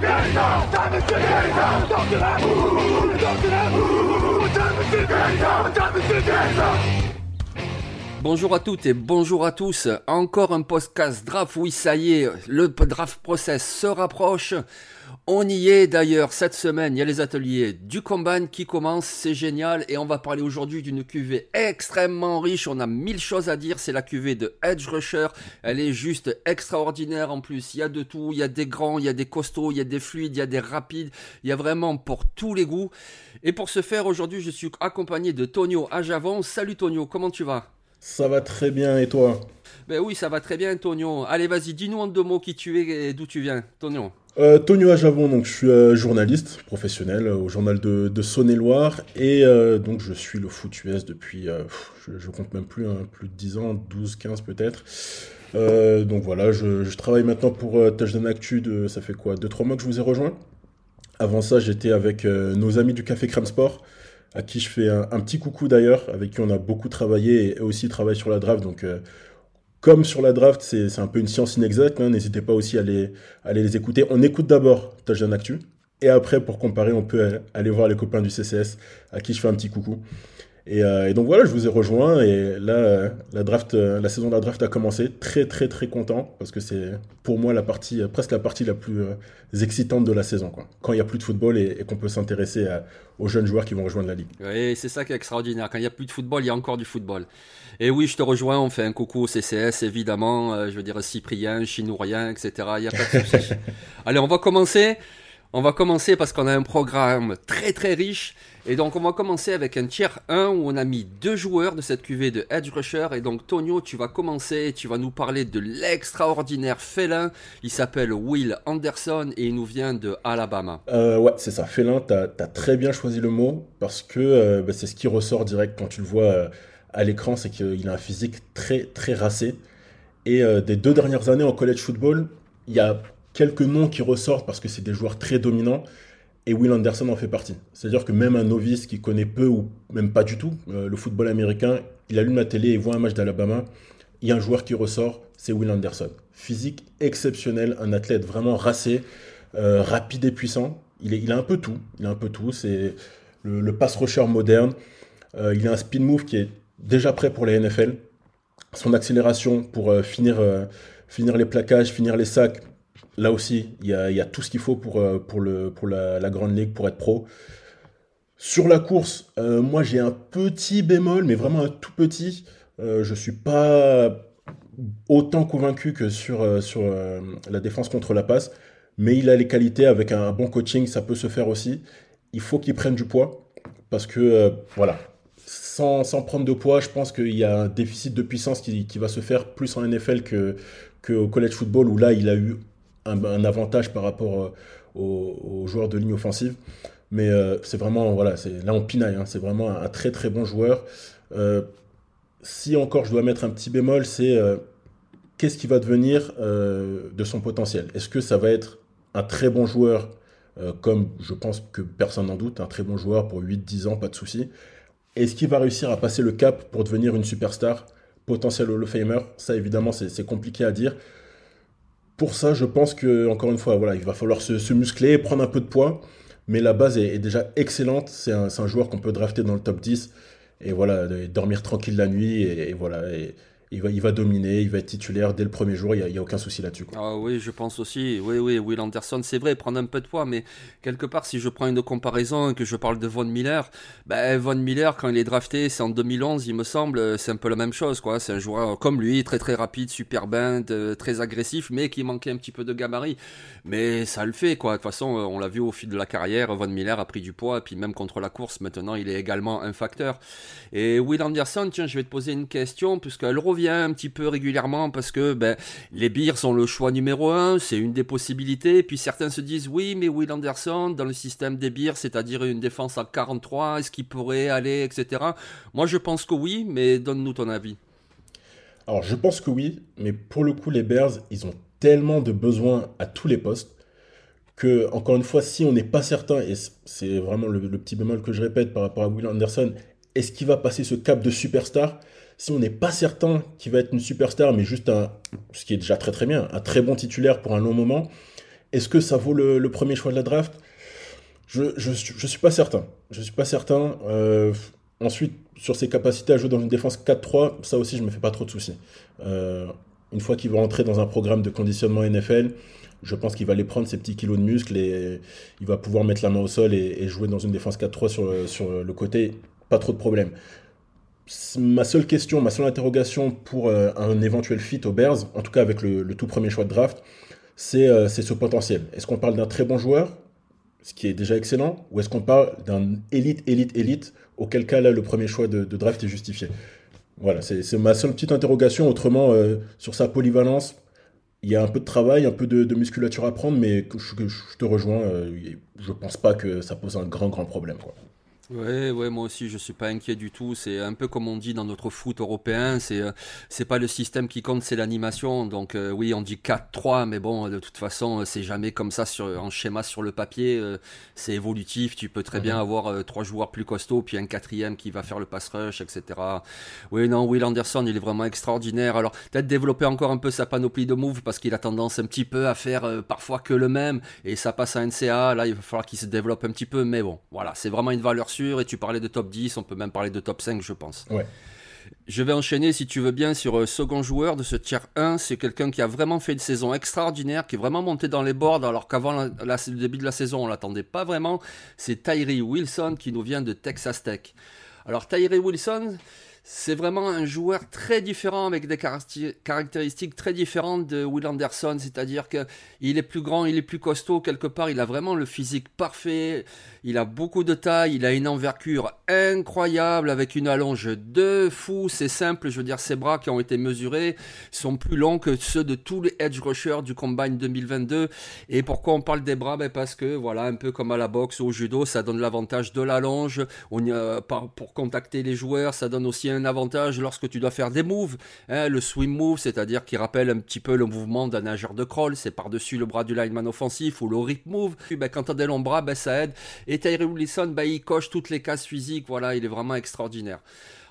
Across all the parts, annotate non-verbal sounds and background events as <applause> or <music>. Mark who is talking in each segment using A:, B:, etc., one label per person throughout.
A: 天上，咱们去天上，跳起来，呜，起来，咱们去天上，咱们去天上。Bonjour à toutes et bonjour à tous. Encore un podcast draft. Oui, ça y est, le draft process se rapproche. On y est d'ailleurs cette semaine. Il y a les ateliers du Combine qui commencent. C'est génial. Et on va parler aujourd'hui d'une cuvée extrêmement riche. On a mille choses à dire. C'est la cuvée de Edge Rusher. Elle est juste extraordinaire en plus. Il y a de tout. Il y a des grands, il y a des costauds, il y a des fluides, il y a des rapides. Il y a vraiment pour tous les goûts. Et pour ce faire, aujourd'hui, je suis accompagné de Tonio Ajavon. Salut Tonio, comment tu vas?
B: Ça va très bien et toi?
A: Ben oui, ça va très bien, Tonio. Allez, vas-y, dis-nous en deux mots qui tu es et d'où tu viens, Tonio.
B: Euh, Tonio Ajavon, donc je suis euh, journaliste professionnel euh, au journal de, de Saône-et-Loire et euh, donc je suis le foot US depuis, je, je, compte même plus, hein, plus de 10 ans, 12, 15 peut-être. donc voilà, je, je, travaille maintenant pour Touchdown Actu, de, ça fait quoi 2-3 mois que je vous ai rejoint? Avant ça, j'étais avec nos amis du Café Crème Sport à qui je fais un, petit coucou d'ailleurs, avec qui on a beaucoup travaillé et aussi travaillé sur la draft. Donc, euh, comme sur la draft, c'est un peu une science inexacte, hein, n'hésitez pas aussi à aller les écouter. On écoute d'abord Touchdown Actu, et après, pour comparer, on peut aller voir les copains du CCS, à qui je fais un petit coucou. Et, euh, et, donc voilà, je vous ai rejoint et là, euh, la draft, euh, la saison de la draft a commencé. Très très très content parce que c'est pour moi la partie, presque la partie la plus excitante de la saison. Quoi. Quand il n'y a plus de football et, et qu'on peut s'intéresser aux jeunes joueurs qui vont rejoindre la ligue.
A: Oui, c'est ça qui est extraordinaire. Quand il n'y a plus de football, il y a encore du football. Et oui, je te rejoins. On fait un coucou au CCS évidemment. je veux dire Cyprien, Chinourien, etc. Il n'y a pas de souci. <laughs> Allez, on va commencer. On va commencer parce qu'on a un programme très très riche. Et donc on va commencer avec un tiers 1 où on a mis deux joueurs de cette cuvée de Edge Rusher. Et donc Tonio, tu vas commencer, tu vas nous parler de l'extraordinaire félin. Il s'appelle Will Anderson et il nous vient de Alabama.
B: Euh, ouais, c'est ça, félin, tu as, très bien choisi le mot parce que euh, bah, c'est ce qui ressort direct quand tu le vois euh, à l'écran, c'est qu'il a un physique très très racé. Et des deux dernières années en college football, il y a quelques noms qui ressortent parce que c'est des joueurs très dominants. Et Will Anderson en fait partie. C'est-à-dire que même un novice qui connaît peu ou même pas du tout euh, le football américain, il allume la télé et voit un match d'Alabama, il y a un joueur qui ressort, c'est Will Anderson. Physique exceptionnel, un athlète vraiment racé, euh, rapide et puissant. Il, a un peu tout. Il a un peu tout. C'est le, le pass rusher moderne. Euh, il a un spin move qui est déjà prêt pour les NFL. Son accélération pour finir, finir les plaquages, finir les sacs, là aussi, il y a, tout ce qu'il faut pour, euh, pour, le, pour la, la, grande ligue, pour être pro. Sur la course, euh, moi j'ai un petit bémol, mais vraiment un tout petit. Euh, je suis pas autant convaincu que sur, sur la défense contre la passe, mais il a les qualités avec un bon coaching, ça peut se faire aussi. Il faut qu'il prenne du poids, parce que voilà, sans, sans, prendre de poids, je pense qu'il y a un déficit de puissance qui, qui va se faire plus en NFL que, que college football, où là il a eu un, avantage par rapport euh, aux, joueurs de ligne offensive. Mais euh, c'est vraiment, voilà, là on pinaille, hein, c'est vraiment un, très très bon joueur. Euh, si encore je dois mettre un petit bémol, c'est qu'est-ce qui va devenir de son potentiel? Est-ce que ça va être un très bon joueur, comme je pense que personne n'en doute, un très bon joueur pour 8-10 ans, pas de souci. Est-ce qu'il va réussir à passer le cap pour devenir une superstar, potentiel Hall of Famer? Ça évidemment c'est compliqué à dire pour ça, je pense que encore une fois, il va falloir se, muscler, prendre un peu de poids, mais la base est, déjà excellente. C'est un, joueur qu'on peut drafter dans le top 10 et voilà, dormir tranquille la nuit et, voilà il va, il va dominer, il va être titulaire dès le premier jour, il n'y a, aucun souci là-dessus.
A: Ah oui, je pense aussi. Oui, oui, Will Anderson, c'est vrai, prendre un peu de poids, mais quelque part, si je prends une comparaison et que je parle de Von Miller, ben, Von Miller, quand il est drafté, c'est en 2011, il me semble, c'est un peu la même chose, quoi. C'est un joueur comme lui, très très rapide, super euh, très agressif, mais qui manquait un petit peu de gabarit. Mais ça le fait, quoi. De toute façon, euh, on l'a vu au fil de la carrière, Von Miller a pris du poids, et puis même contre la course, maintenant, il est également un facteur. Et Will Anderson, tiens, je vais te poser une question, puisqu'elle revient un petit peu régulièrement parce que ben, les Bears sont le choix numéro un, c'est une des possibilités. Puis certains se disent oui, mais Will Anderson dans le système des Bears, c'est-à-dire une défense à 43, est-ce qu'il pourrait aller, etc. Moi je pense que oui, mais donne-nous ton avis.
B: Alors je pense que oui, mais pour le coup les Bears, ils ont tellement de besoins à tous les postes que, encore une fois, si on n'est pas certain, et c'est vraiment le, petit bémol que je répète par rapport à Will Anderson, est-ce qu'il va passer ce cap de superstar? Si on n'est pas certain qu'il va être une superstar, mais juste un, ce qui est déjà très très bien, un très bon titulaire pour un long moment, est-ce que ça vaut le, premier choix de la draft? Je ne suis pas certain. Je suis pas certain. Euh, ensuite, sur ses capacités à jouer dans une défense 4-3, ça aussi, je me fais pas trop de soucis. Euh, une fois qu'il va entrer dans un programme de conditionnement NFL, je pense qu'il va aller prendre ses petits kilos de muscles et il va pouvoir mettre la main au sol et, jouer dans une défense 4-3 sur, sur le côté. Pas trop de problème ma seule question, ma seule interrogation pour euh, un éventuel fit aux Bears, en tout cas avec le, tout premier choix de draft, euh, c'est ce potentiel. Est-ce qu'on parle d'un très bon joueur, ce qui est déjà excellent, ou est-ce qu'on parle d'un élite, élite, élite, auquel cas là le premier choix de, draft est justifié? Voilà, c'est ma seule petite interrogation. Autrement, euh, sur sa polyvalence, il y a un peu de travail, un peu de, musculature à prendre, mais je, te rejoins, je pense pas que ça pose un grand, grand problème.
A: Ouais, ouais, moi aussi, je suis pas inquiet du tout. C'est un peu comme on dit dans notre foot européen. C'est, euh, c'est pas le système qui compte, c'est l'animation. Donc, euh, oui, on dit 4-3, mais bon, de toute façon, c'est jamais comme ça sur, en schéma sur le papier. Euh, c'est évolutif. Tu peux très bien mhm. avoir trois joueurs plus costauds, puis un quatrième qui va faire le pass rush, etc. Oui, non, Will Anderson, il est vraiment extraordinaire. Alors, peut-être développer encore un peu sa panoplie de moves parce qu'il a tendance un petit peu à faire parfois que le même et ça passe à NCA. Là, il va falloir qu'il se développe un petit peu, mais bon, voilà, c'est vraiment une valeur et tu parlais de top 10, on peut même parler de top 5, je pense.
B: Ouais.
A: Je vais enchaîner, si tu veux bien, sur le euh, second joueur de ce tiers 1. C'est quelqu'un qui a vraiment fait une saison extraordinaire, qui est vraiment monté dans les boards, alors qu'avant le début de la saison, on l'attendait pas vraiment. C'est Tyree Wilson qui nous vient de Texas Tech. Alors Tyree Wilson, c'est vraiment un joueur très différent avec des caractéristiques très différentes de Will Anderson, c'est-à-dire qu'il est plus grand, il est plus costaud quelque part, il a vraiment le physique parfait, il a beaucoup de taille, il a une envergure incroyable avec une allonge de fou, c'est simple, je veux dire ses bras qui ont été mesurés sont plus longs que ceux de tous les edge rushers du Combine 2022. Et pourquoi on parle des bras? Ben Parce que voilà, un peu comme à la boxe ou au judo, ça donne l'avantage de l'allonge. Pour contacter les joueurs, ça donne aussi un avantage lorsque tu dois faire des moves. Hein, le swim move, c'est-à-dire qui rappelle un petit peu le mouvement d'un nageur de crawl, c'est par-dessus le bras du lineman offensif, ou le rip move. Ben, quand tu as des longs bras, ben, ça aide. Et Tyree Wilson, ben, il coche toutes les cases physiques, voilà, il est vraiment extraordinaire.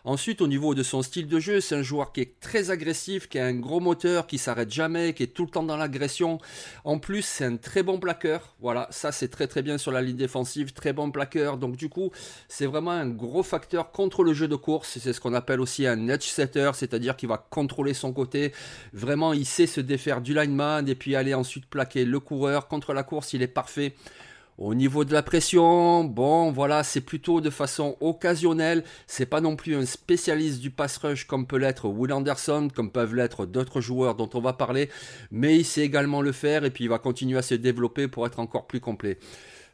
A: Ensuite, au niveau de son style de jeu, c'est un joueur qui est très agressif, qui a un gros moteur, qui s'arrête jamais, qui est tout le temps dans l'agression. En plus, c'est un très bon plaqueur. Voilà, ça c'est très très bien sur la ligne défensive, très bon plaqueur. Donc du coup, c'est vraiment un gros facteur contre le jeu de course. C'est ce qu'on appelle aussi un edge setter, c'est-à-dire qu'il va contrôler son côté. Vraiment, il sait se défaire du lineman et puis aller ensuite plaquer le coureur. Contre la course, il est parfait. Au niveau de la pression, bon, voilà, c'est plutôt de façon occasionnelle. C'est pas non plus un spécialiste du pass rush comme peut l'être Will Anderson, comme peuvent l'être d'autres joueurs dont on va parler, mais il sait également le faire et puis il va continuer à se développer pour être encore plus complet.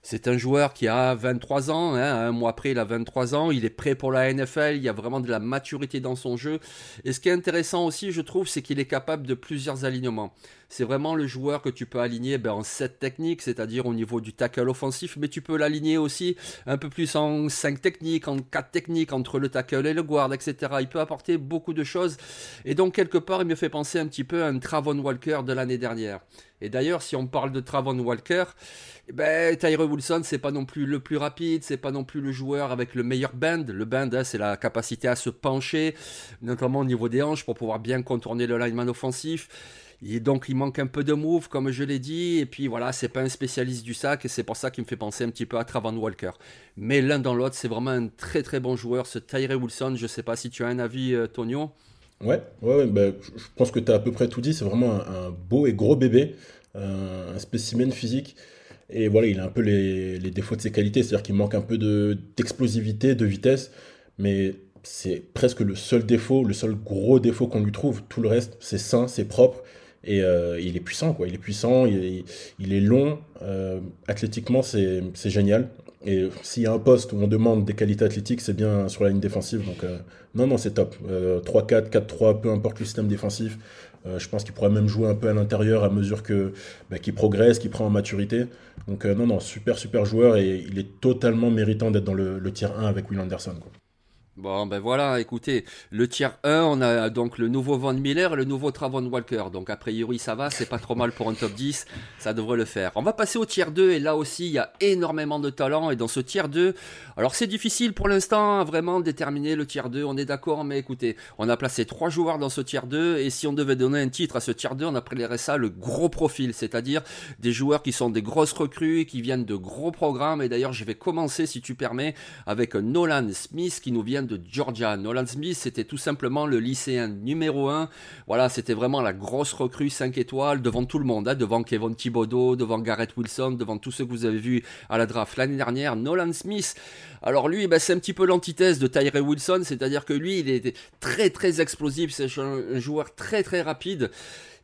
A: C'est un joueur qui a 23 ans, hein, un mois après il a 23 ans, il est prêt pour la NFL, il y a vraiment de la maturité dans son jeu. Et ce qui est intéressant aussi, je trouve, c'est qu'il est capable de plusieurs alignements. C'est vraiment le joueur que tu peux aligner ben, en 7 techniques, c'est-à-dire au niveau du tackle offensif, mais tu peux l'aligner aussi un peu plus en 5 techniques, en 4 techniques, entre le tackle et le guard, etc. Il peut apporter beaucoup de choses. Et donc, quelque part, il me fait penser un petit peu à un Travon Walker de l'année dernière. Et d'ailleurs, si on parle de Travon Walker, ben, Tyree Wilson, c'est pas non plus le plus rapide, c'est pas non plus le joueur avec le meilleur bend. Le bend, hein, c'est la capacité à se pencher, notamment au niveau des hanches pour pouvoir bien contourner le lineman offensif. Et donc il manque un peu de move, comme je l'ai dit, et puis voilà, c'est pas un spécialiste du sac, et c'est pour ça qu'il me fait penser un petit peu à Travon Walker. Mais l'un dans l'autre, c'est vraiment un très très bon joueur, ce Tyree Wilson. Je sais pas si tu as un avis, euh, Tonio.
B: Ouais, ouais, bah, je pense que tu as à peu près tout dit. C'est vraiment un, beau et gros bébé, un, spécimen physique. Et voilà, il a un peu les, défauts de ses qualités, c'est-à-dire qu'il manque un peu d'explosivité, de, vitesse, mais c'est presque le seul défaut, le seul gros défaut qu'on lui trouve. Tout le reste, c'est sain, c'est propre. Et euh, il est puissant, quoi. Il est puissant, il est, long. Euh, athlétiquement, c'est génial. Et s'il y a un poste où on demande des qualités athlétiques, c'est bien sur la ligne défensive. Donc, euh, non, non, c'est top. 3-4, 4-3, peu importe le système défensif. je pense qu'il pourrait même jouer un peu à l'intérieur à mesure que bah, qu'il progresse, qu'il prend en maturité. Donc, non, non, super, super joueur. Et il est totalement méritant d'être dans le, le tier 1 avec Will Anderson. Quoi.
A: Bon, ben voilà, écoutez, le tiers 1, on a donc le nouveau Von Miller et le nouveau Travon Walker. Donc, a priori, ça va, c'est pas trop mal pour un top 10, ça devrait le faire. On va passer au tiers 2, et là aussi, il y a énormément de talent. Et dans ce tiers 2, alors c'est difficile pour l'instant, à vraiment déterminer le tiers 2, on est d'accord, mais écoutez, on a placé trois joueurs dans ce tiers 2, et si on devait donner un titre à ce tiers 2, on appellerait ça le gros profil, c'est-à-dire des joueurs qui sont des grosses recrues, qui viennent de gros programmes. Et d'ailleurs, je vais commencer, si tu permets, avec Nolan Smith qui nous vient de Georgia. Nolan Smith, c'était tout simplement le lycéen numéro 1. Voilà, c'était vraiment la grosse recrue 5 étoiles devant tout le monde, hein, devant Kevin Thibodeau, devant Garrett Wilson, devant tous ceux que vous avez vus à la draft l'année dernière. Nolan Smith, alors lui, bah, c'est un petit peu l'antithèse de Tyree Wilson, c'est-à-dire que lui, il était très très explosif, c'est un joueur très très rapide.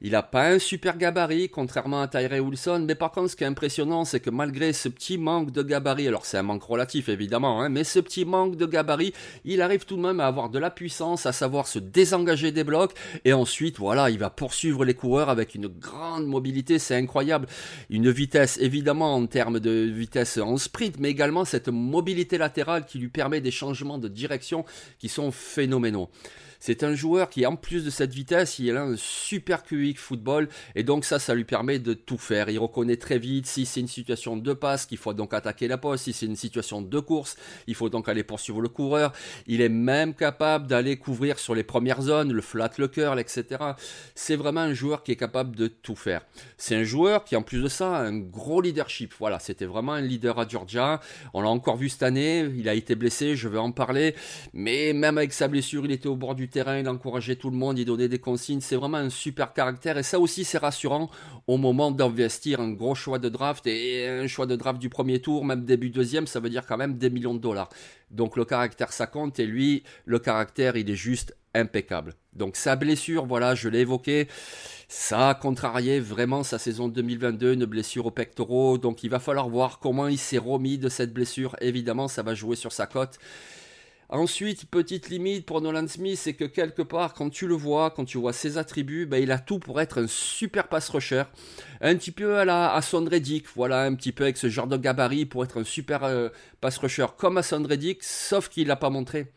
A: Il n'a pas un super gabarit, contrairement à Tyree Wilson, mais par contre, ce qui est impressionnant, c'est que malgré ce petit manque de gabarit, alors c'est un manque relatif évidemment, hein, mais ce petit manque de gabarit, il arrive tout de même à avoir de la puissance, à savoir se désengager des blocs, et ensuite, voilà, il va poursuivre les coureurs avec une grande mobilité, c'est incroyable. Une vitesse, évidemment, en termes de vitesse en sprint, mais également cette mobilité latérale qui lui permet des changements de direction qui sont phénoménaux. C'est un joueur qui, en plus de cette vitesse, il a un super Football et donc ça, ça lui permet de tout faire. Il reconnaît très vite si c'est une situation de passe qu'il faut donc attaquer la poste, si c'est une situation de course, il faut donc aller poursuivre le coureur. Il est même capable d'aller couvrir sur les premières zones, le flat, le curl, etc. C'est vraiment un joueur qui est capable de tout faire. C'est un joueur qui, en plus de ça, a un gros leadership. Voilà, c'était vraiment un leader à Georgia. On l'a encore vu cette année. Il a été blessé, je vais en parler. Mais même avec sa blessure, il était au bord du terrain, il encourageait tout le monde, il donnait des consignes. C'est vraiment un super caractère et ça aussi c'est rassurant au moment d'investir un gros choix de draft et un choix de draft du premier tour, même début deuxième, ça veut dire quand même des millions de dollars. Donc le caractère ça compte et lui, le caractère il est juste impeccable. Donc sa blessure, voilà, je l'ai évoqué. Ça a contrarié vraiment sa saison 2022, une blessure au pectoraux. Donc il va falloir voir comment il s'est remis de cette blessure. Évidemment, ça va jouer sur sa cote. Ensuite, petite limite pour Nolan Smith, c'est que quelque part, quand tu le vois, quand tu vois ses attributs, ben, il a tout pour être un super pass rusher. Un petit peu à la à voilà, un petit peu avec ce genre de gabarit pour être un super euh, pass rusher comme à sauf qu'il l'a pas montré.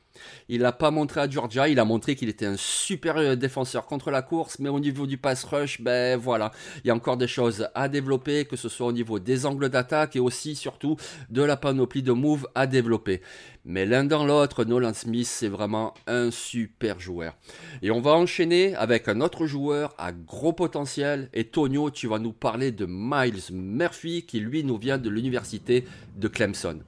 A: Il l'a pas montré à Georgia, il a montré qu'il était un super euh, défenseur contre la course, mais au niveau du pass rush, ben voilà, il y a encore des choses à développer, que ce soit au niveau des angles d'attaque et aussi surtout de la panoplie de moves à développer. Mais l'un dans l'autre, Nolan Smith, c'est vraiment un super joueur. Et on va enchaîner avec un autre joueur à gros potentiel. Et Tonio, tu vas nous parler de Miles Murphy, qui lui nous vient de l'université de Clemson.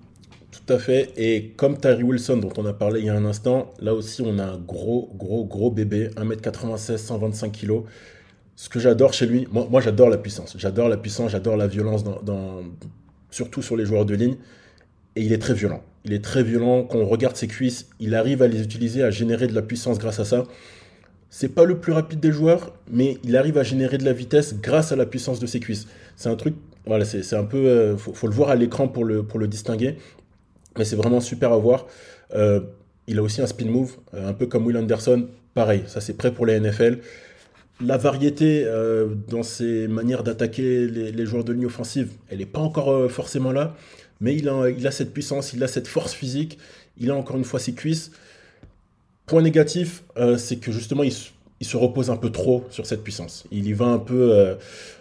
B: Tout à fait. Et comme Terry Wilson, dont on a parlé il y a un instant, là aussi, on a un gros, gros, gros bébé, 1m96, 125 kg. Ce que j'adore chez lui, moi, j'adore la puissance. J'adore la puissance, j'adore la violence, dans, surtout sur les joueurs de ligne. Et il est très violent. Il est très violent. Quand on regarde ses cuisses, il arrive à les utiliser, à générer de la puissance grâce à ça. C'est pas le plus rapide des joueurs, mais il arrive à générer de la vitesse grâce à la puissance de ses cuisses. C'est un truc, voilà, c'est un peu, euh, faut, faut, le voir à l'écran pour le, pour le distinguer. Mais c'est vraiment super à voir. Euh, il a aussi un spin move, euh, un peu comme Will Anderson. Pareil, ça c'est prêt pour les NFL. La variété euh, dans ses manières d'attaquer les, joueurs de ligne offensive, elle n'est pas encore forcément là. Mais il a, il a cette puissance, il a cette force physique, il a encore une fois ses cuisses. Point négatif, c'est que justement, il, il se repose un peu trop sur cette puissance. Il y va un peu, euh,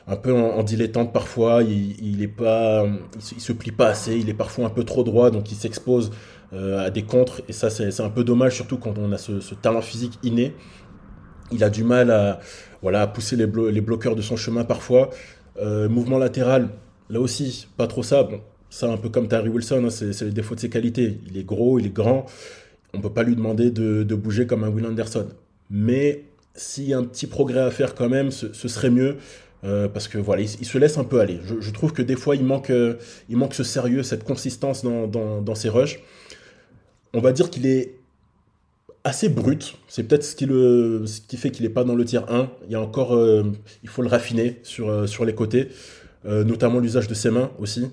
B: un peu en, dilettante parfois. Il, il est pas, il se, plie pas assez. Il est parfois un peu trop droit, donc il s'expose euh, à des contres. Et ça, c'est un peu dommage, surtout quand on a ce, talent physique inné. Il a du mal à, voilà, à pousser les, bloqueurs de son chemin parfois. Euh, mouvement latéral, là aussi, pas trop ça. Bon, ça, un peu comme Terry Wilson, hein, c'est les défauts de ses qualités. Il est gros, il est grand. On peut pas lui demander de, de bouger comme un Will Anderson Mais s'il y a un petit progrès à faire quand même, ce, serait mieux. Euh, parce que voilà, il, se laisse un peu aller. Je, trouve que des fois, il manque, euh, il manque ce sérieux, cette consistance dans, dans, ses rushs. On va dire qu'il est assez brut. C'est peut-être ce, qui ce qui fait qu'il n'est pas dans le tiers 1. Il y a encore, euh, il faut le raffiner sur, sur les côtés, notamment l'usage de ses mains aussi.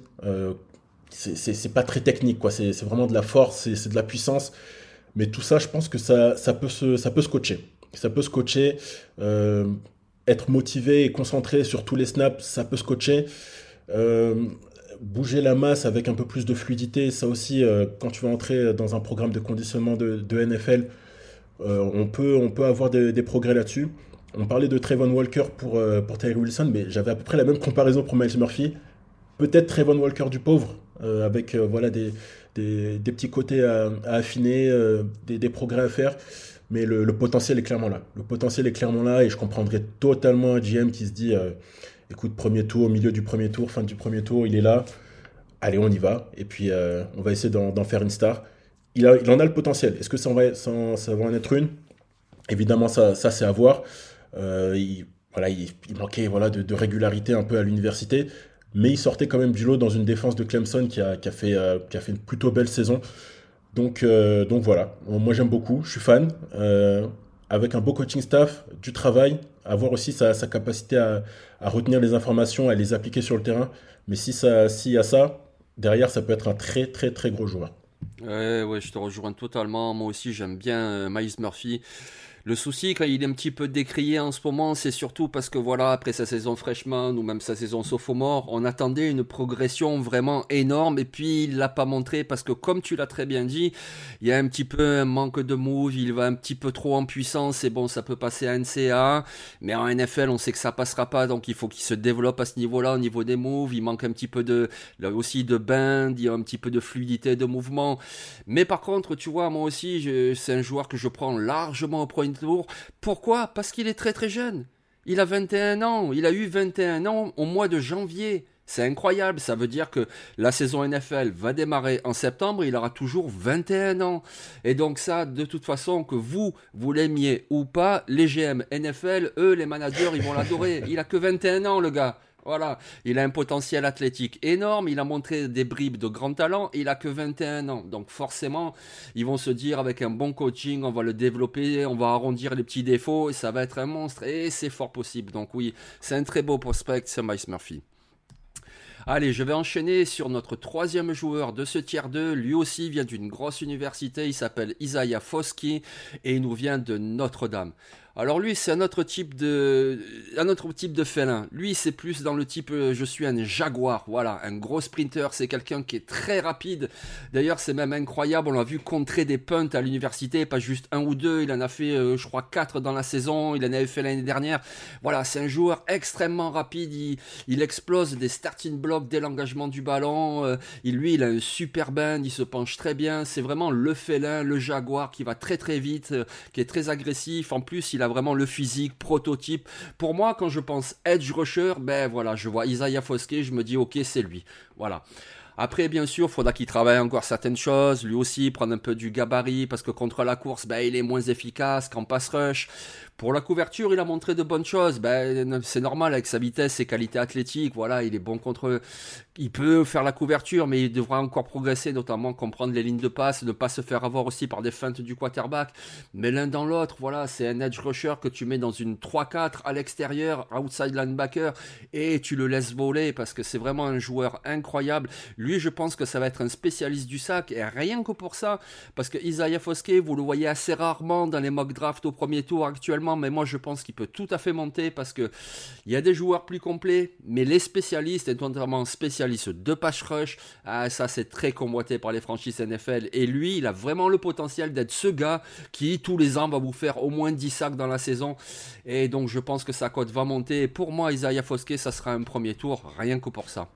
B: c'est pas très technique, quoi. C'est vraiment de la force, c'est de la puissance. Mais tout ça, je pense que ça, ça, peut, se, ça peut se coacher. Ça peut se coacher. Euh, être motivé et concentré sur tous les snaps, ça peut se coacher. Euh, bouger la masse avec un peu plus de fluidité, ça aussi, euh, quand tu vas entrer dans un programme de conditionnement de, NFL, on, peut, on peut avoir des, progrès là-dessus. On parlait de Trayvon Walker pour, pour Terry Wilson, mais j'avais à peu près la même comparaison pour Miles Murphy. Peut-être Trayvon Walker du pauvre, avec voilà des, des, petits côtés à, affiner, euh, des, progrès à faire. Mais le, potentiel est clairement là. Le potentiel est clairement là et je comprendrais totalement un GM qui se dit euh, écoute, premier tour, milieu du premier tour, fin du premier tour, il est là. Allez, on y va. Et puis, euh, on va essayer d'en faire une star. Il, en a le potentiel. Est-ce que ça, va, en être une? Évidemment, ça, c'est à voir. il, voilà, il, manquait voilà, de, régularité un peu à l'université mais il sortait quand même du lot dans une défense de Clemson euh, qui a fait une plutôt belle saison. Donc, euh, donc voilà, moi j'aime beaucoup, je suis fan. Euh, avec un beau coaching staff, du travail, avoir aussi sa, capacité à, retenir les informations, à les appliquer sur le terrain. Mais si ça, s'il y a ça, derrière, ça peut être un très très très gros joueur.
A: Ouais, ouais, je te rejoins totalement. Moi aussi, j'aime bien Miles Murphy. Le souci, quand il est un petit peu décrié en ce moment, c'est surtout parce que voilà, après sa saison freshman ou même sa saison sophomore, on attendait une progression vraiment énorme et puis il l'a pas montré parce que comme tu l'as très bien dit, il y a un petit peu un manque de move, il va un petit peu trop en puissance et bon, ça peut passer à NCA, mais en NFL, on sait que ça passera pas, donc il faut qu'il se développe à ce niveau-là, au niveau des moves, il manque un petit peu de, là aussi de bend, il y a un petit peu de fluidité de mouvement. Mais par contre, tu vois, moi aussi, c'est un joueur que je prends largement au premier Pourquoi? Parce qu'il est très très jeune. Il a 21 ans. Il a eu 21 ans au mois de janvier. C'est incroyable, ça veut dire que la saison NFL va démarrer en septembre, il aura toujours 21 ans. Et donc ça, de toute façon, que vous, vous l'aimiez ou pas, les GM NFL, eux, les managers, ils vont l'adorer. Il a que 21 ans, le gars. Voilà, il a un potentiel athlétique énorme, il a montré des bribes de grand talent, il a que 21 ans. Donc forcément, ils vont se dire avec un bon coaching, on va le développer, on va arrondir les petits défauts ça va être un monstre et c'est fort possible. Donc oui, c'est un très beau prospect, c'est Miles Murphy. Allez, je vais enchaîner sur notre troisième joueur de ce tiers 2. Lui aussi vient d'une grosse université, il s'appelle Isaiah Foski et il nous vient de Notre-Dame. Alors lui, c'est un autre type de, un autre type de félin. Lui, c'est plus dans le type, euh, je suis un jaguar. Voilà, un gros sprinter. C'est quelqu'un qui est très rapide. D'ailleurs, c'est même incroyable. On l'a vu contrer des punts à l'université, pas juste un ou deux. Il en a fait, euh, je crois, quatre dans la saison. Il en avait fait l'année dernière. Voilà, c'est un joueur extrêmement rapide. Il, explose des starting blocks dès l'engagement du ballon. Euh, il, lui, il a un super bend. Il se penche très bien. C'est vraiment le félin, le jaguar qui va très très vite, qui est très agressif. En plus, il il a vraiment le physique, prototype. Pour moi, quand je pense edge rusher, ben voilà, je vois Isaiah Foskey, je me dis ok, c'est lui. Voilà. Après, bien sûr, faudra qu'il travaille encore certaines choses, lui aussi, prendre un peu du gabarit, parce que contre la course, ben, il est moins efficace qu'en pass rush. Pour la couverture, il a montré de bonnes choses. Ben, c'est normal avec sa vitesse, ses qualités athlétiques. Voilà, il est bon contre. Il peut faire la couverture, mais il devra encore progresser, notamment comprendre les lignes de passe, ne pas se faire avoir aussi par des feintes du quarterback. Mais l'un dans l'autre, voilà, c'est un edge rusher que tu mets dans une 3-4 à l'extérieur, outside linebacker, et tu le laisses voler parce que c'est vraiment un joueur incroyable. Lui, je pense que ça va être un spécialiste du sac, et rien que pour ça, parce que Isaiah Foskey, vous le voyez assez rarement dans les mock drafts au premier tour actuellement mais moi je pense qu'il peut tout à fait monter parce que il y a des joueurs plus complets, mais les spécialistes, et notamment spécialistes de pass rush, ah, ça c'est très convoité par les franchises NFL. Et lui, il a vraiment le potentiel d'être ce gars qui tous les ans va vous faire au moins 10 sacs dans la saison. Et donc je pense que sa cote va monter. Et pour moi, Isaiah Foskey, ça sera un premier tour, rien que pour ça.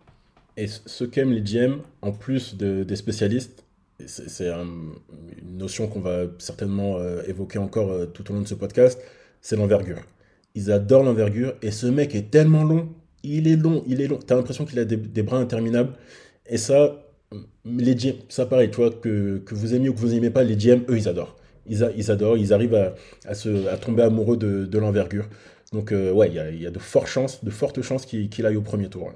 B: Et ce qu'aiment les GM, en plus des spécialistes, c'est une notion qu'on va certainement euh, évoquer encore euh, tout au long de ce podcast, c'est l'envergure. Ils adorent l'envergure et ce mec est tellement long. Il est long, il est long. T'as l'impression qu'il a des, bras interminables. Et ça, les GM, ça pareil, tu vois, que, que vous aimiez ou que vous n'aimez pas, les GM, eux, ils adorent. Ils, adorent, ils arrivent à, se, tomber amoureux de, l'envergure. Donc, ouais, il y a, de fortes chances, de fortes chances qu'il aille au premier tour.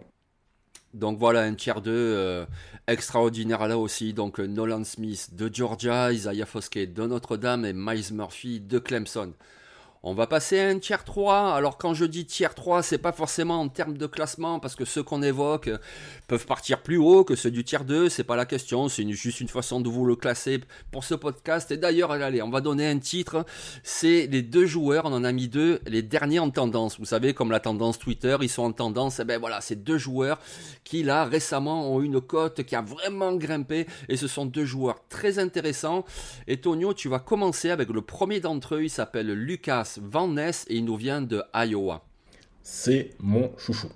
A: Donc voilà, un tiers 2 euh, extraordinaire là aussi. Donc Nolan Smith de Georgia, Isaiah Foskey de Notre-Dame et Miles Murphy de Clemson. On va passer à un tiers 3. Alors quand je dis tiers 3, c'est pas forcément en termes de classement parce que ceux qu'on évoque peuvent partir plus haut que ceux du tiers 2, c'est pas la question, c'est juste une façon de vous le classer pour ce podcast. Et d'ailleurs, allez, on va donner un titre, c'est les deux joueurs, on en a mis deux, les derniers en tendance. Vous savez comme la tendance Twitter, ils sont en tendance, et eh ben voilà, c'est deux joueurs qui là récemment ont une cote qui a vraiment grimpé et ce sont deux joueurs très intéressants. Et Tonio, tu vas commencer avec le premier d'entre eux, il s'appelle Lucas Van Ness et il nous vient de Iowa.
B: C'est mon chouchou.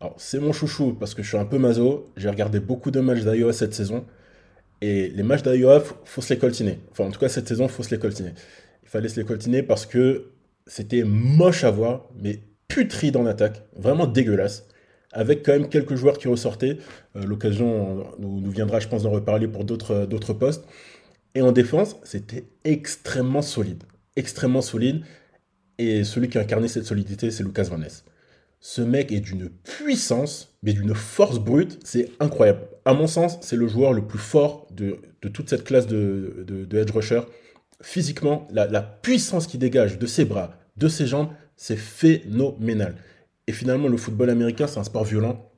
B: Alors, c'est mon chouchou parce que je suis un peu mazo. J'ai regardé beaucoup de matchs d'Iowa cette saison. Et les matchs d'Iowa, faut se les coltiner. Enfin, en tout cas, cette saison, faut se les coltiner. Il fallait se les coltiner parce que c'était moche à voir, mais putride en attaque. Vraiment dégueulasse. Avec quand même quelques joueurs qui ressortaient. Euh, l'occasion nous, nous, viendra, je pense, d'en reparler pour d'autres postes. Et en défense, c'était extrêmement solide. Extrêmement solide. Et celui qui a incarné cette solidité, c'est Lucas Van Ness. Ce mec est d'une puissance, mais d'une force brute, c'est incroyable. À mon sens, c'est le joueur le plus fort de, toute cette classe de, de, edge rusher. Physiquement, la, la puissance qu'il dégage de ses bras, de ses jambes, c'est phénoménal. Et finalement, le football américain, c'est un sport violent.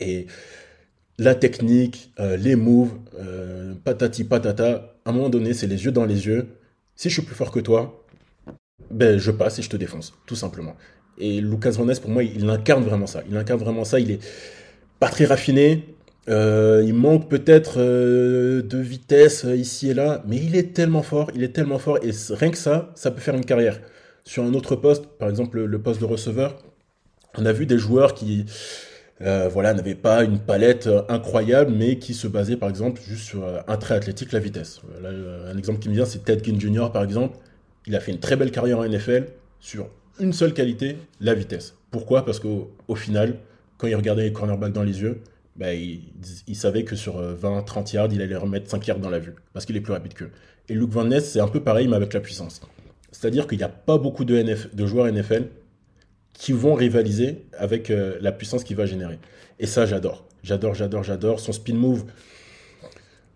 B: Et la technique, euh, les moves, euh, patati patata, à un moment donné, c'est les yeux dans les yeux. Si je suis plus fort que toi, ben, je passe et je te défonce, tout simplement. Et Lucas Van Ness, pour moi, il incarne vraiment ça. Il incarne vraiment ça. Il est pas très raffiné. Euh, il manque peut-être euh, de vitesse euh, ici et là, mais il est tellement fort, il est tellement fort, et rien que ça, ça peut faire une carrière. Sur un autre poste, par exemple le, poste de receveur, on a vu des joueurs qui voilà, n'avaient pas une palette incroyable, mais qui se basaient par exemple juste sur un trait athlétique, la vitesse. un exemple qui me vient, c'est Ted Ginn Jr. par exemple. Il a fait une très belle carrière en NFL sur une seule qualité, la vitesse. Pourquoi? Parce qu'au final, quand il regardait les cornerbacks dans les yeux, bah, il, savait que sur 20-30 euh, yards, il allait remettre 5 yards dans la vue, parce qu'il est plus rapide qu'eux. Et Luke Van Ness, c'est un peu pareil, mais avec la puissance. C'est-à-dire qu'il n'y a pas beaucoup de, de, joueurs NFL qui vont rivaliser avec euh, la puissance qu'il va générer. Et ça, j'adore. J'adore, j'adore, j'adore. Son spin move,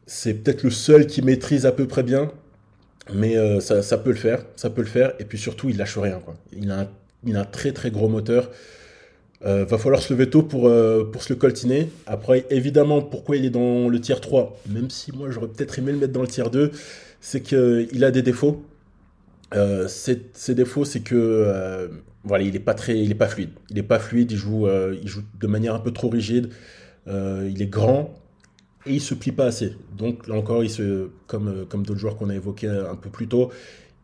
B: c'est peut-être le seul qui maîtrise à peu près bien. Mais euh, ça, peut le faire, ça peut le faire. Et puis surtout, il lâche rien. Quoi. Il, a un, très très gros moteur. Euh, va falloir se lever tôt pour, euh, pour se le coltiner. Après, évidemment, pourquoi il est dans le tiers 3, même si moi j'aurais peut-être aimé le mettre dans le tiers 2, c'est qu'il a des défauts. Ces, défauts, c'est que voilà, il n'est pas très, il est pas fluide. Il n'est pas fluide, il il joue de manière un peu trop rigide. il est grand, et il se plie pas assez. Donc là encore, il se, comme, euh, comme d'autres joueurs qu'on a évoqués un peu plus tôt,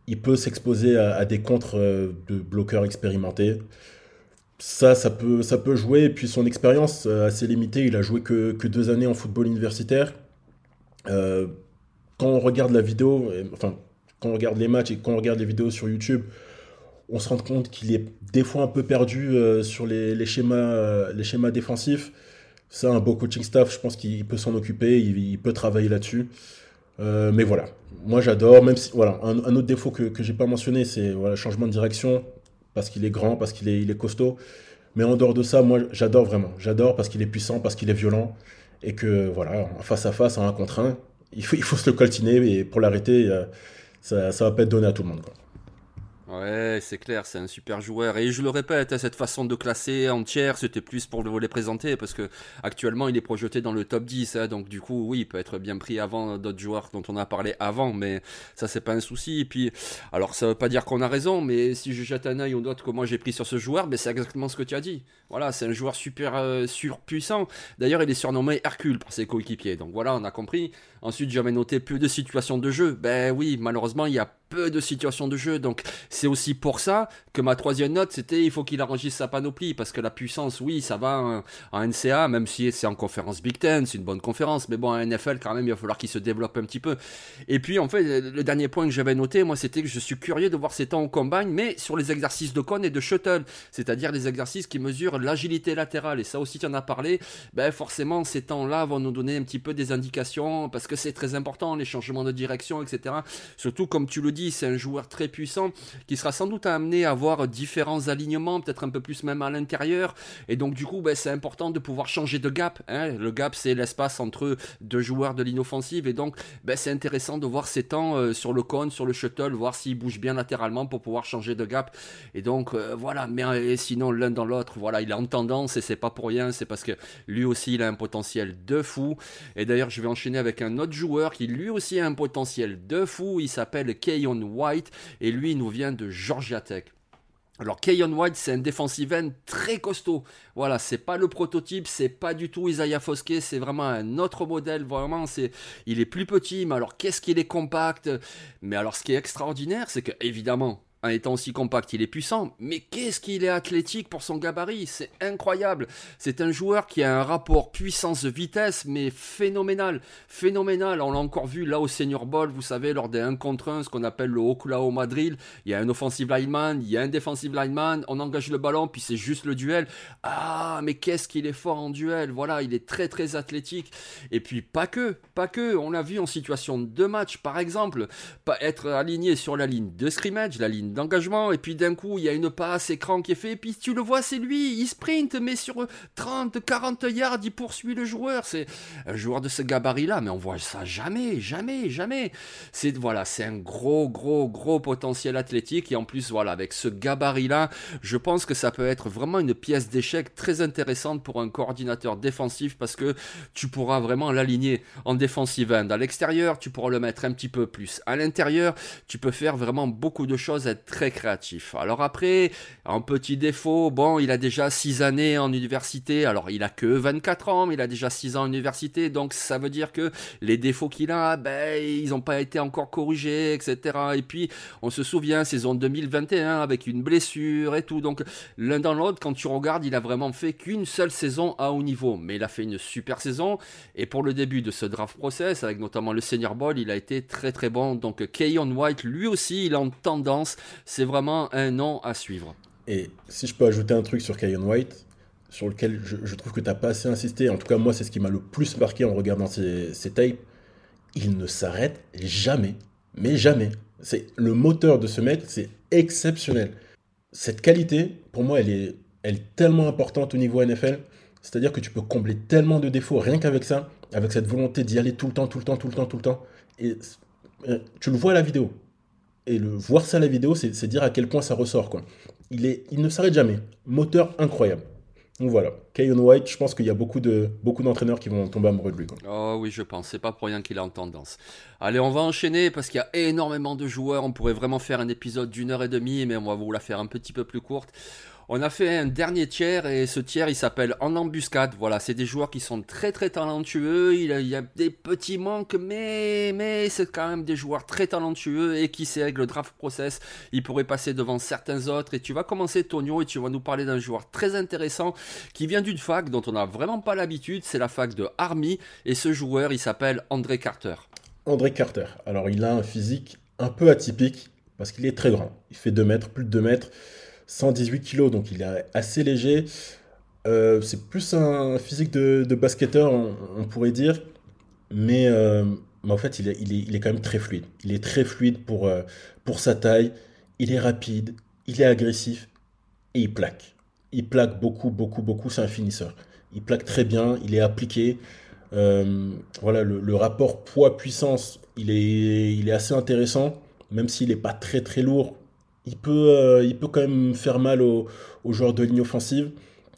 B: il peut s'exposer à, des contres euh, de bloqueurs expérimentés. Ça, ça peut, ça peut jouer. Et puis son expérience euh, assez limitée, il a joué que, que deux années en football universitaire. quand on regarde la vidéo, enfin, quand on regarde les matchs et quand on regarde les vidéos sur YouTube, on se rend compte qu'il est des fois un peu perdu sur les, les schémas, les schémas défensifs. C'est un beau coaching staff, je pense qu'il peut s'en occuper, il, peut travailler là-dessus. Euh, mais voilà, moi j'adore, même si, voilà, un, autre défaut que, que j'ai pas mentionné, c'est voilà, changement de direction, parce qu'il est grand, parce qu'il est, costaud. Mais en dehors de ça, moi j'adore vraiment. J'adore parce qu'il est puissant, parce qu'il est violent. Et que voilà, face à face, en un contre un, il faut, se le coltiner. Et pour l'arrêter, euh, ça, ça va pas être donné à tout le monde.
A: Ouais, c'est clair, c'est un super joueur. Et je le répète, cette façon de classer entière, c'était plus pour vous les présenter, parce que actuellement, il est projeté dans le top 10. Hein, donc, du coup, oui, il peut être bien pris avant d'autres joueurs dont on a parlé avant, mais ça, c'est pas un souci. Et puis, alors, ça veut pas dire qu'on a raison, mais si je jette un œil aux notes que moi j'ai pris sur ce joueur, ben, c'est exactement ce que tu as dit. Voilà, c'est un joueur super euh, surpuissant. D'ailleurs, il est surnommé Hercule par ses coéquipiers. Donc, voilà, on a compris. Ensuite, j'avais noté peu de situations de jeu. Ben oui, malheureusement, il y a peu de situations de jeu. Donc c'est aussi pour ça que ma troisième note, c'était il faut qu'il enregistre sa panoplie. Parce que la puissance, oui, ça va en, NCA, même si c'est en conférence Big Ten, c'est une bonne conférence. Mais bon, en NFL, quand même, il va falloir qu'il se développe un petit peu. Et puis, en fait, le dernier point que j'avais noté, moi, c'était que je suis curieux de voir ses temps au combine, mais sur les exercices de con et de shuttle. C'est-à-dire les exercices qui mesurent l'agilité latérale. Et ça aussi, tu en as parlé. Ben forcément, ces temps-là vont nous donner un petit peu des indications. Parce que c'est très important, les changements de direction, etc. Surtout, comme tu le dis, c'est un joueur très puissant qui sera sans doute amené à avoir différents alignements, peut-être un peu plus même à l'intérieur. Et donc, du coup, ben, c'est important de pouvoir changer de gap. Hein. Le gap, c'est l'espace entre deux joueurs de l'inoffensive. Et donc, ben, c'est intéressant de voir ses temps euh, sur le cône, sur le shuttle, voir s'il bouge bien latéralement pour pouvoir changer de gap. Et donc, euh, voilà. Mais et sinon, l'un dans l'autre, voilà, il est en tendance et c'est pas pour rien. C'est parce que lui aussi, il a un potentiel de fou. Et d'ailleurs, je vais enchaîner avec un autre joueur qui lui aussi a un potentiel de fou. Il s'appelle Keyon White et lui, il nous vient de Georgia Tech. Alors Keyon White, c'est un defensive end très costaud. Voilà, c'est pas le prototype, c'est pas du tout Isaiah Foskey, c'est vraiment un autre modèle. Vraiment, c'est, il est plus petit, mais alors qu'est-ce qu'il est compact? Mais alors, ce qui est extraordinaire, c'est que évidemment, en étant aussi compact, il est puissant, mais qu'est-ce qu'il est athlétique pour son gabarit, c'est incroyable. C'est un joueur qui a un rapport puissance-vitesse, mais phénoménal, phénoménal. On l'a encore vu là au Senior Bowl, vous savez, lors des 1 contre 1, ce qu'on appelle le Oklahoma Drill. Il y a un offensive lineman, il y a un defensive lineman, on engage le ballon, puis c'est juste le duel. Ah, mais qu'est-ce qu'il est fort en duel, voilà, il est très très athlétique. Et puis pas que, pas que, on l'a vu en situation de match, par exemple, être aligné sur la ligne de scrimmage, la ligne d'engagement, et puis d'un coup, il y a une passe écran qui est fait, et puis tu le vois, c'est lui, il sprint, mais sur 30, 40 yards, il poursuit le joueur. C'est un joueur de ce gabarit-là, mais on voit ça jamais, jamais, jamais. C'est, voilà, c'est un gros, gros, gros potentiel athlétique, et en plus, voilà, avec ce gabarit-là, je pense que ça peut être vraiment une pièce d'échec très intéressante pour un coordinateur défensif, parce que tu pourras vraiment l'aligner en défensive end. À l'extérieur, tu pourras le mettre un petit peu plus. À l'intérieur, tu peux faire vraiment beaucoup de choses, être très créatif. Alors après, un petit défaut, bon, il a déjà 6 années en université, alors il a que 24 ans, mais il a déjà 6 ans en université, donc ça veut dire que les défauts qu'il a, ben, ils n'ont pas été encore corrigés, etc. Et puis, on se souvient, saison 2021, avec une blessure et tout, donc l'un dans l'autre, quand tu regardes, il a vraiment fait qu'une seule saison à haut niveau, mais il a fait une super saison, et pour le début de ce draft process, avec notamment le Senior Bowl, il a été très très bon, donc Keyon White, lui aussi, il est en tendance c'est vraiment un nom à suivre.
B: Et si je peux ajouter un truc sur Kyon White, sur lequel je, trouve que tu n'as pas assez insisté, en tout cas moi c'est ce qui m'a le plus marqué en regardant ces, tapes, il ne s'arrête jamais, mais jamais. C'est le moteur de ce mec, c'est exceptionnel. Cette qualité, pour moi, elle est, elle est tellement importante au niveau NFL. C'est-à-dire que tu peux combler tellement de défauts rien qu'avec ça, avec cette volonté d'y aller tout le temps, tout le temps, tout le temps, tout le temps. Et euh, tu le vois à la vidéo et le voir ça à la vidéo, c'est dire à quel point ça ressort. Quoi. Il, est, il ne s'arrête jamais. Moteur incroyable. Donc voilà, Kayon White, je pense qu'il y a beaucoup de beaucoup d'entraîneurs qui vont tomber amoureux de lui.
A: Oh oui, je pense. C'est pas pour rien qu'il est en tendance. Allez, on va enchaîner parce qu'il y a énormément de joueurs. On pourrait vraiment faire un épisode d'une heure et demie, mais on va vous la faire un petit peu plus courte. On a fait un dernier tiers et ce tiers il s'appelle En embuscade. Voilà, c'est des joueurs qui sont très très talentueux. Il y a des petits manques, mais, mais c'est quand même des joueurs très talentueux et qui sait avec le draft process, il pourrait passer devant certains autres. Et tu vas commencer Tonio et tu vas nous parler d'un joueur très intéressant qui vient d'une fac dont on n'a vraiment pas l'habitude. C'est la fac de Army et ce joueur il s'appelle André Carter.
B: André Carter. Alors il a un physique un peu atypique parce qu'il est très grand. Il fait 2 mètres, plus de 2 mètres. 118 kg, donc il est assez léger. Euh, c'est plus un physique de, basketteur, on, pourrait dire. Mais, euh, mais, en fait, il est, il, est, quand même très fluide. Il est très fluide pour, euh, pour sa taille. Il est rapide, il est agressif et il plaque. Il plaque beaucoup, beaucoup, beaucoup. C'est un finisseur. Il plaque très bien, il est appliqué. voilà, le, rapport poids-puissance, il est, il est assez intéressant, même s'il n'est pas très très lourd il peut, euh, il peut quand même faire mal aux, joueurs de ligne offensive.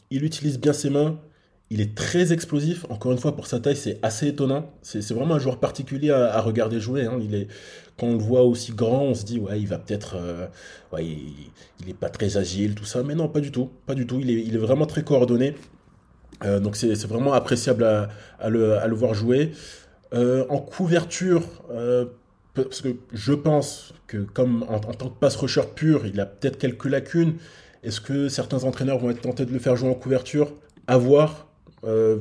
B: Il utilise bien ses mains. Il est très explosif. Encore une fois, pour sa taille, c'est assez étonnant. C'est vraiment un joueur particulier à, regarder jouer. Hein. Quand on le voit aussi grand, on se dit, ouais, il va peut-être. Euh, il, n'est pas très agile, tout ça. Mais non, pas du tout. Pas du tout. Il est, vraiment très coordonné. Euh, donc c'est vraiment appréciable à, le, à, le, voir jouer. en couverture, parce que je pense que comme en, tant que pass rusher pur, il a peut-être quelques lacunes. Est-ce que certains entraîneurs vont être tentés de le faire jouer en couverture? À voir. Euh,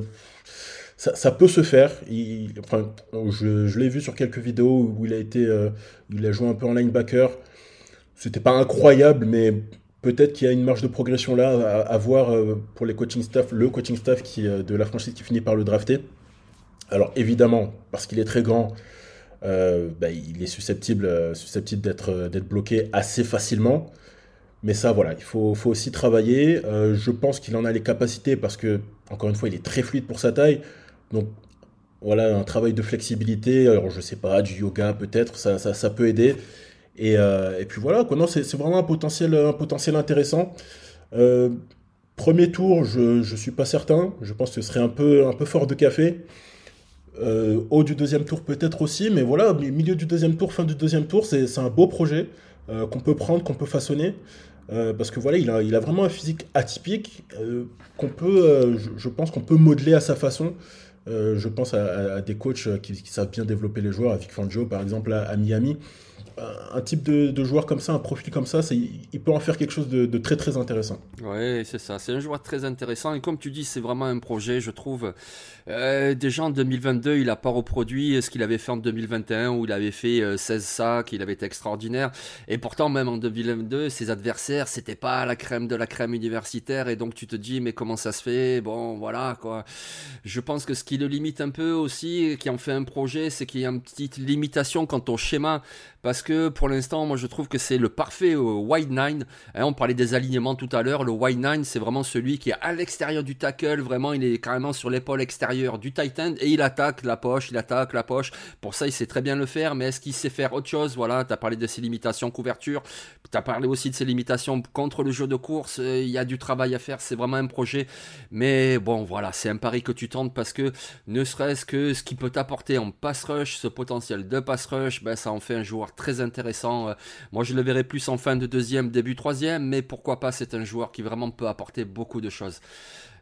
B: ça, peut se faire. enfin, je, l'ai vu sur quelques vidéos où il a été, euh, il a joué un peu en linebacker. C'était pas incroyable, mais peut-être qu'il y a une marge de progression là à, voir euh, pour les coaching staff, le coaching staff de la franchise qui finit par le drafter. Alors évidemment, parce qu'il est très grand, euh, bah, il est susceptible, susceptible d'être, d'être bloqué assez facilement. Mais ça, voilà, il faut, faut aussi travailler. je pense qu'il en a les capacités parce que, encore une fois, il est très fluide pour sa taille. Donc, voilà, un travail de flexibilité. Alors, je sais pas, du yoga peut-être, ça, ça, ça, peut aider. Et, et puis voilà, c'est, vraiment un potentiel, un potentiel intéressant. Euh, premier tour, je ne suis pas certain. Je pense que ce serait un peu, un peu fort de café. Euh, haut du deuxième tour peut-être aussi, mais voilà, milieu du deuxième tour, fin du deuxième tour, c'est un beau projet euh, qu'on peut prendre, qu'on peut façonner. parce que voilà, il a, il a vraiment un physique atypique qu'on peut, je, pense qu'on peut modeler à sa façon. je pense à, des coachs qui, savent bien développer les joueurs, avec Fangio par exemple à Miami un type de, joueur comme ça, un profil comme ça, il peut en faire quelque chose de, très très intéressant.
A: Oui, c'est ça. C'est un joueur très intéressant. Et comme tu dis, c'est vraiment un projet, je trouve. Euh, déjà en 2022, il n'a pas reproduit ce qu'il avait fait en 2021, où il avait fait 16 euh, sacs, il avait été extraordinaire. Et pourtant, même en 2022, ses adversaires, c'était pas la crème de la crème universitaire. Et donc tu te dis, mais comment ça se fait? Bon, voilà quoi. Je pense que ce qui le limite un peu aussi, qui en fait un projet, c'est qu'il y a une petite limitation quant au schéma parce que pour l'instant, moi je trouve que c'est le parfait euh, wide nine. Hein, on parlait des alignements tout à l'heure. Le wide nine, c'est vraiment celui qui est à l'extérieur du tackle. Vraiment, il est carrément sur l'épaule extérieure du tight end et il attaque la poche, il attaque la poche. Pour ça, il sait très bien le faire. Mais est-ce qu'il sait faire autre chose? Voilà, tu as parlé de ses limitations couverture. Tu as parlé aussi de ses limitations contre le jeu de course. Euh, il y a du travail à faire. C'est vraiment un projet. Mais bon, voilà, c'est un pari que tu tentes parce que ne serait-ce que ce qui peut t'apporter en pass rush, ce potentiel de pass rush, ben, ça en fait un joueur très intéressant. Euh, moi, je le verrai plus en fin de deuxième, début troisième, mais pourquoi pas, c'est un joueur qui vraiment peut apporter beaucoup de choses.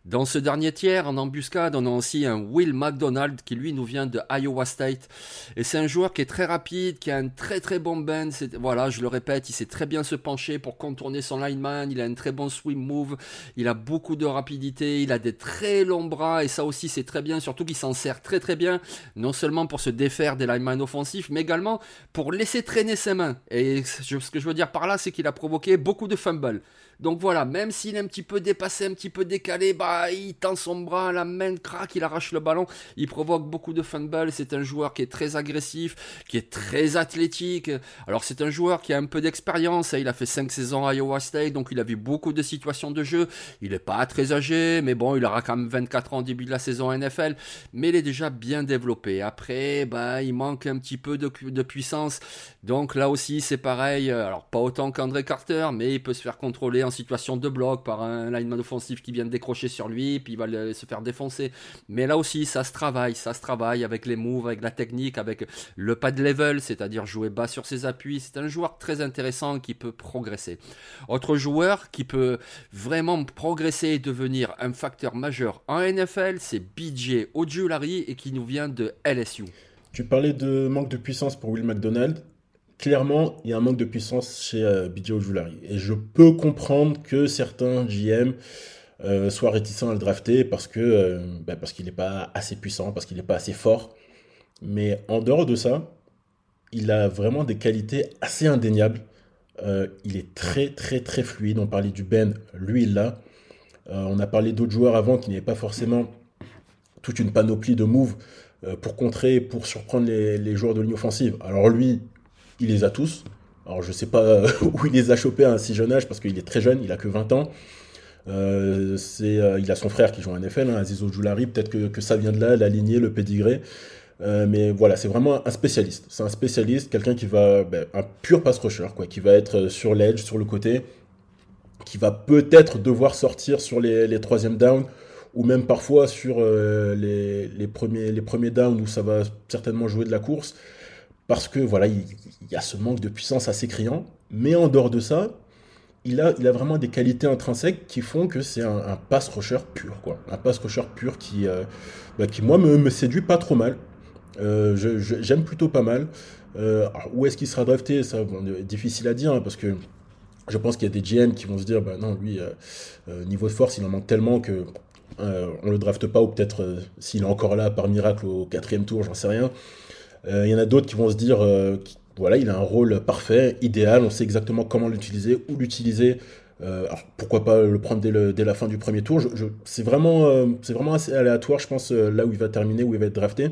A: Dans ce dernier tiers, en embuscade, on a aussi un Will McDonald qui lui nous vient de Iowa State. Et c'est un joueur qui est très rapide, qui a un très très bon bend. Voilà, je le répète, il sait très bien se pencher pour contourner son lineman. Il a un très bon swim move. Il a beaucoup de rapidité. Il a des très longs bras. Et ça aussi, c'est très bien. Surtout qu'il s'en sert très très bien. Non seulement pour se défaire des linemen offensifs, mais également pour laisser traîner ses mains. Et ce que je veux dire par là, c'est qu'il a provoqué beaucoup de fumbles. Donc voilà, même s'il est un petit peu dépassé, un petit peu décalé, bah il tend son bras, la main craque, il arrache le ballon, il provoque beaucoup de fumble. C'est un joueur qui est très agressif, qui est très athlétique. Alors c'est un joueur qui a un peu d'expérience, hein. il a fait 5 saisons à Iowa State, donc il a vu beaucoup de situations de jeu. Il n'est pas très âgé, mais bon, il aura quand même 24 ans au début de la saison NFL, mais il est déjà bien développé. Après, bah il manque un petit peu de, de puissance, donc là aussi c'est pareil. Alors pas autant qu'André Carter, mais il peut se faire contrôler en situation de bloc par un lineman offensif qui vient de décrocher sur lui, puis il va se faire défoncer. Mais là aussi, ça se travaille, ça se travaille avec les moves, avec la technique, avec le pad level, c'est-à-dire jouer bas sur ses appuis. C'est un joueur très intéressant qui peut progresser. Autre joueur qui peut vraiment progresser et devenir un facteur majeur en NFL, c'est BJ Ojulari et qui nous vient de LSU.
B: Tu parlais de manque de puissance pour Will McDonald clairement, il y a un manque de puissance chez euh, BJ Ojulari. Et je peux comprendre que certains GM euh, soient réticents à le drafter parce euh, bah, qu'il n'est pas assez puissant, parce qu'il n'est pas assez fort. Mais en dehors de ça, il a vraiment des qualités assez indéniables. il est très très très fluide. On parlait du Ben, lui il l'a. on a parlé d'autres joueurs avant qui n'avaient pas forcément toute une panoplie de moves pour contrer, pour surprendre les joueurs de ligne offensive. Alors lui, il les a tous. Alors je sais pas <laughs> où il les a chopés à un si jeune âge parce qu'il est très jeune, il a que 20 ans. Euh, euh, il a son frère qui joue en NFL, hein, Aziz Ojulari, peut-être que, ça vient de là, la lignée, le pédigré. Euh, mais voilà, c'est vraiment un spécialiste. C'est un spécialiste, quelqu'un qui va, ben, un pur pass rusher, quoi, qui va être sur l'edge, sur le côté, qui va peut-être devoir sortir sur les, troisièmes downs, ou même parfois sur les, les, premiers, les premiers downs où ça va certainement jouer de la course parce que voilà, il, y a ce manque de puissance assez criant. Mais en dehors de ça, il a, vraiment des qualités intrinsèques qui font que c'est un, pass rusher pur, quoi. Un pass rusher pur qui, euh, bah, qui moi, me, me, séduit pas trop mal. Euh, j'aime plutôt pas mal. Euh, où est-ce qu'il sera drafté Ça, difficile à dire, hein, parce que je pense qu'il y a des GM qui vont se dire, bah non, lui, niveau de force, il en manque tellement que on le drafte pas, ou peut-être s'il est encore là par miracle au quatrième tour, j'en sais rien. Euh, il y en a d'autres qui vont se dire, euh, voilà, il a un rôle parfait, idéal, on sait exactement comment l'utiliser, où l'utiliser alors pourquoi pas le prendre dès, la fin du premier tour C'est vraiment, vraiment assez aléatoire, je pense, là où il va terminer, où il va être drafté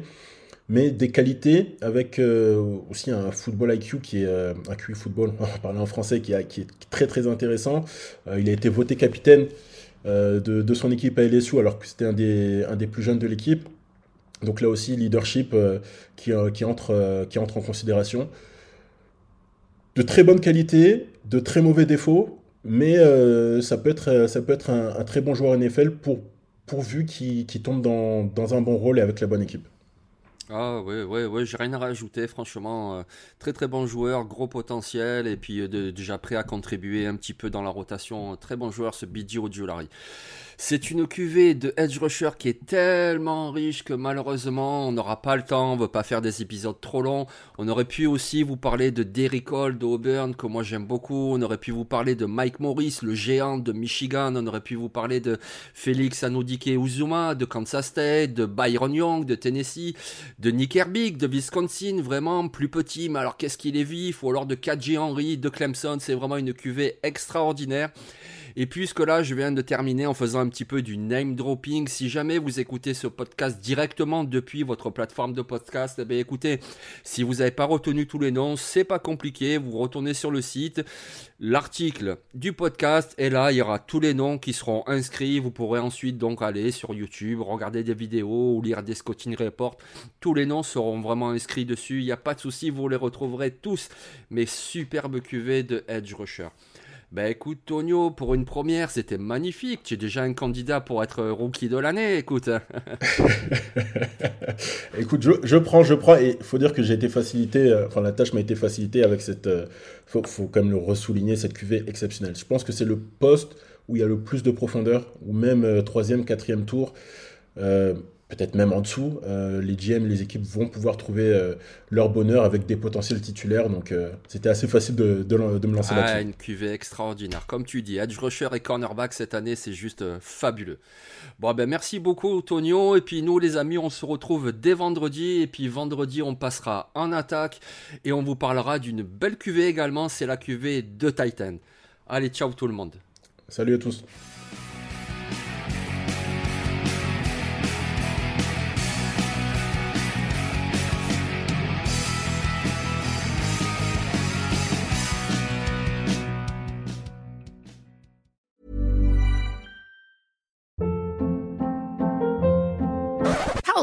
B: mais des qualités avec euh, aussi un football IQ qui est euh, un QI football, <laughs> on va parler en français, qui, qui est très très intéressant. Euh, il a été voté capitaine de, son équipe à LSU alors que c'était un des plus jeunes de l'équipe. Donc là aussi, leadership qui, qui, entre, qui entre en considération. De très bonne qualité, de très mauvais défauts, mais ça peut être, ça peut être un, très bon joueur NFL pour, pourvu qu'il tombe dans, dans un bon rôle et avec la bonne équipe.
A: Ah ouais, ouais, ouais, j'ai rien à rajouter, franchement. Euh, très très bon joueur, gros potentiel, et puis euh, déjà prêt à contribuer un petit peu dans la rotation. Très bon joueur, ce Bidji Ojulari. C'est une cuvée de Edge Rusher qui est tellement riche que malheureusement on n'aura pas le temps, on ne veut pas faire des épisodes trop longs. On aurait pu aussi vous parler de Derrick Hall d'Auburn que moi j'aime beaucoup. On aurait pu vous parler de Mike Morris, le géant de Michigan. On aurait pu vous parler de Félix Anodike Uzuma de Kansas State, de Byron Young de Tennessee, de Nick Herbig de Wisconsin, vraiment plus petit, mais alors qu'est-ce qu'il est vif. Ou alors de Kadji Henry de Clemson. C'est vraiment une cuvée extraordinaire. Et puisque là, je viens de terminer en faisant un petit peu du name dropping, si jamais vous écoutez ce podcast directement depuis votre plateforme de podcast, eh écoutez, si vous n'avez pas retenu tous les noms, c'est pas compliqué, vous retournez sur le site, l'article du podcast et là, il y aura tous les noms qui seront inscrits. Vous pourrez ensuite donc aller sur YouTube, regarder des vidéos ou lire des scouting reports. Tous les noms seront vraiment inscrits dessus. Il n'y a pas de souci, vous les retrouverez tous. Mes superbes cuvées de Edge Rusher. Ben écoute, Tonio, pour une première, c'était magnifique. Tu es déjà un candidat pour être rookie de l'année, écoute. <laughs>
B: écoute, je, prends, je prends. Et il faut dire que j'ai été facilité, euh, enfin la tâche m'a été facilitée avec cette. Euh, faut, faut, quand même le ressouligner, cette cuvée exceptionnelle. Je pense que c'est le poste où il y a le plus de profondeur, ou même euh, troisième, quatrième tour peut-être même en dessous, euh, les GM, les équipes vont pouvoir trouver euh, leur bonheur avec des potentiels titulaires. Donc euh, c'était assez facile de, de, me lancer ah, là-dessus.
A: Une cuvée extraordinaire. Comme tu dis, edge rusher et cornerback cette année, c'est juste fabuleux. Bon, ben merci beaucoup, Tonio. Et puis nous, les amis, on se retrouve dès vendredi. Et puis vendredi, on passera en attaque et on vous parlera d'une belle cuvée également. C'est la cuvée de Titan. Allez, ciao tout le monde.
B: Salut à tous.